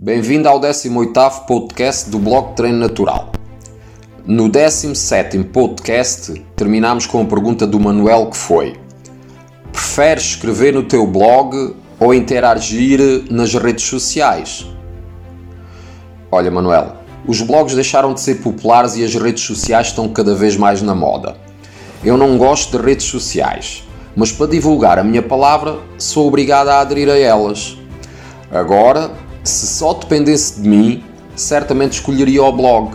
Bem-vindo ao 18º podcast do Blog Treino Natural. No 17º podcast terminamos com a pergunta do Manuel que foi Preferes escrever no teu blog ou interagir nas redes sociais? Olha Manuel, os blogs deixaram de ser populares e as redes sociais estão cada vez mais na moda. Eu não gosto de redes sociais, mas para divulgar a minha palavra sou obrigado a aderir a elas. Agora se só dependesse de mim, certamente escolheria o blog.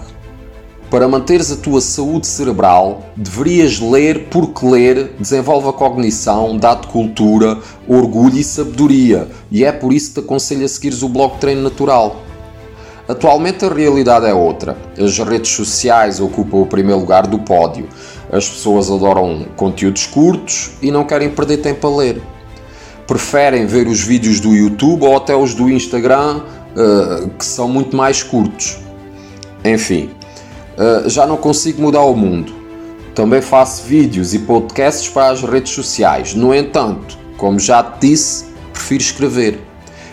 Para manteres a tua saúde cerebral, deverias ler porque ler desenvolve a cognição, dá-te cultura, orgulho e sabedoria, e é por isso que te aconselho a seguires o blog Treino Natural. Atualmente a realidade é outra. As redes sociais ocupam o primeiro lugar do pódio. As pessoas adoram conteúdos curtos e não querem perder tempo a ler preferem ver os vídeos do YouTube ou até os do Instagram, uh, que são muito mais curtos. Enfim, uh, já não consigo mudar o mundo. Também faço vídeos e podcasts para as redes sociais. No entanto, como já te disse, prefiro escrever.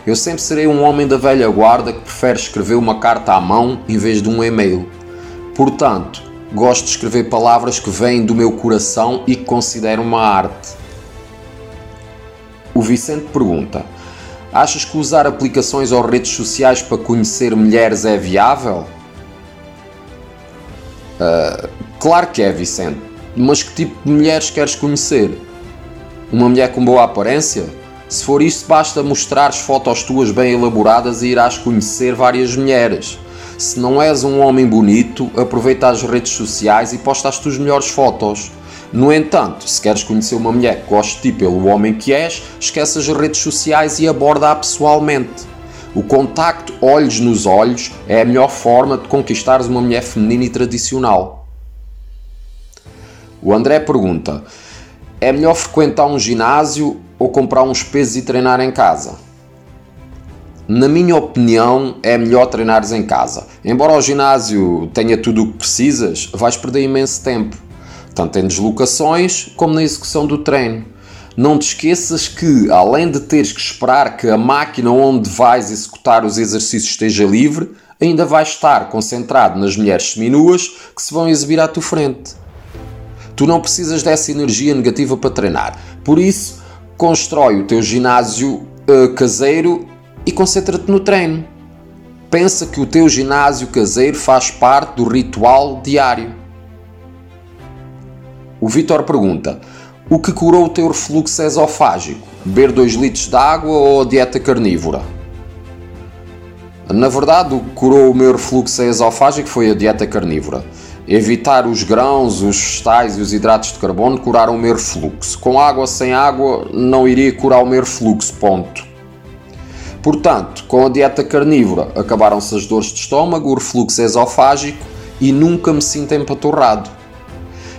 Eu sempre serei um homem da velha guarda que prefere escrever uma carta à mão em vez de um e-mail. Portanto, gosto de escrever palavras que vêm do meu coração e que considero uma arte. O Vicente pergunta: Achas que usar aplicações ou redes sociais para conhecer mulheres é viável? Uh, claro que é, Vicente. Mas que tipo de mulheres queres conhecer? Uma mulher com boa aparência? Se for isso, basta mostrar fotos tuas bem elaboradas e irás conhecer várias mulheres. Se não és um homem bonito, aproveita as redes sociais e posta as tuas melhores fotos. No entanto, se queres conhecer uma mulher que goste de ti pelo homem que és, esquece as redes sociais e aborda-a pessoalmente. O contacto olhos nos olhos é a melhor forma de conquistares uma mulher feminina e tradicional. O André pergunta: é melhor frequentar um ginásio ou comprar uns pesos e treinar em casa? Na minha opinião, é melhor treinares em casa. Embora o ginásio tenha tudo o que precisas, vais perder imenso tempo tanto em deslocações como na execução do treino. Não te esqueças que, além de teres que esperar que a máquina onde vais executar os exercícios esteja livre, ainda vais estar concentrado nas mulheres seminuas que se vão exibir à tua frente. Tu não precisas dessa energia negativa para treinar, por isso, constrói o teu ginásio uh, caseiro e concentra-te no treino. Pensa que o teu ginásio caseiro faz parte do ritual diário. O Vitor pergunta: O que curou o teu refluxo esofágico? Beber 2 litros de água ou dieta carnívora? Na verdade, o que curou o meu refluxo esofágico foi a dieta carnívora. Evitar os grãos, os vegetais e os hidratos de carbono curaram o meu refluxo. Com água sem água não iria curar o meu refluxo, ponto. Portanto, com a dieta carnívora acabaram-se as dores de estômago, o refluxo esofágico e nunca me sinto empaturrado.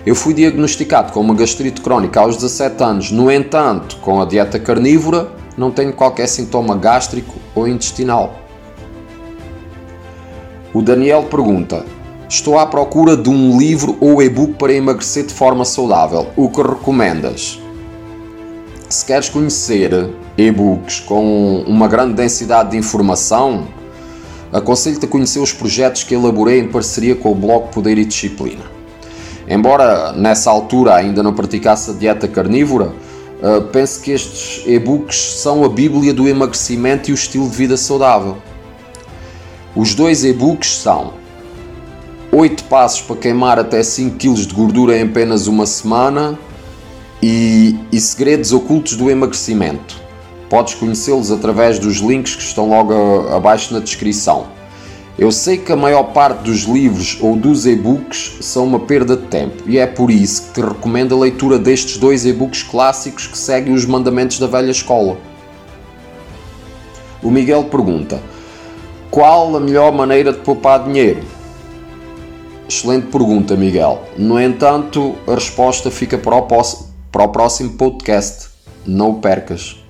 Eu fui diagnosticado com uma gastrite crónica aos 17 anos, no entanto, com a dieta carnívora, não tenho qualquer sintoma gástrico ou intestinal. O Daniel pergunta: Estou à procura de um livro ou e-book para emagrecer de forma saudável. O que recomendas? Se queres conhecer e-books com uma grande densidade de informação, aconselho-te a conhecer os projetos que elaborei em parceria com o blog Poder e Disciplina. Embora nessa altura ainda não praticasse a dieta carnívora, uh, penso que estes e-books são a bíblia do emagrecimento e o estilo de vida saudável. Os dois e-books são 8 passos para queimar até 5 kg de gordura em apenas uma semana e, e segredos ocultos do emagrecimento. Podes conhecê-los através dos links que estão logo abaixo na descrição. Eu sei que a maior parte dos livros ou dos e-books são uma perda de tempo e é por isso que te recomendo a leitura destes dois e-books clássicos que seguem os mandamentos da velha escola. O Miguel pergunta: Qual a melhor maneira de poupar dinheiro? Excelente pergunta, Miguel. No entanto, a resposta fica para o, para o próximo podcast. Não o percas.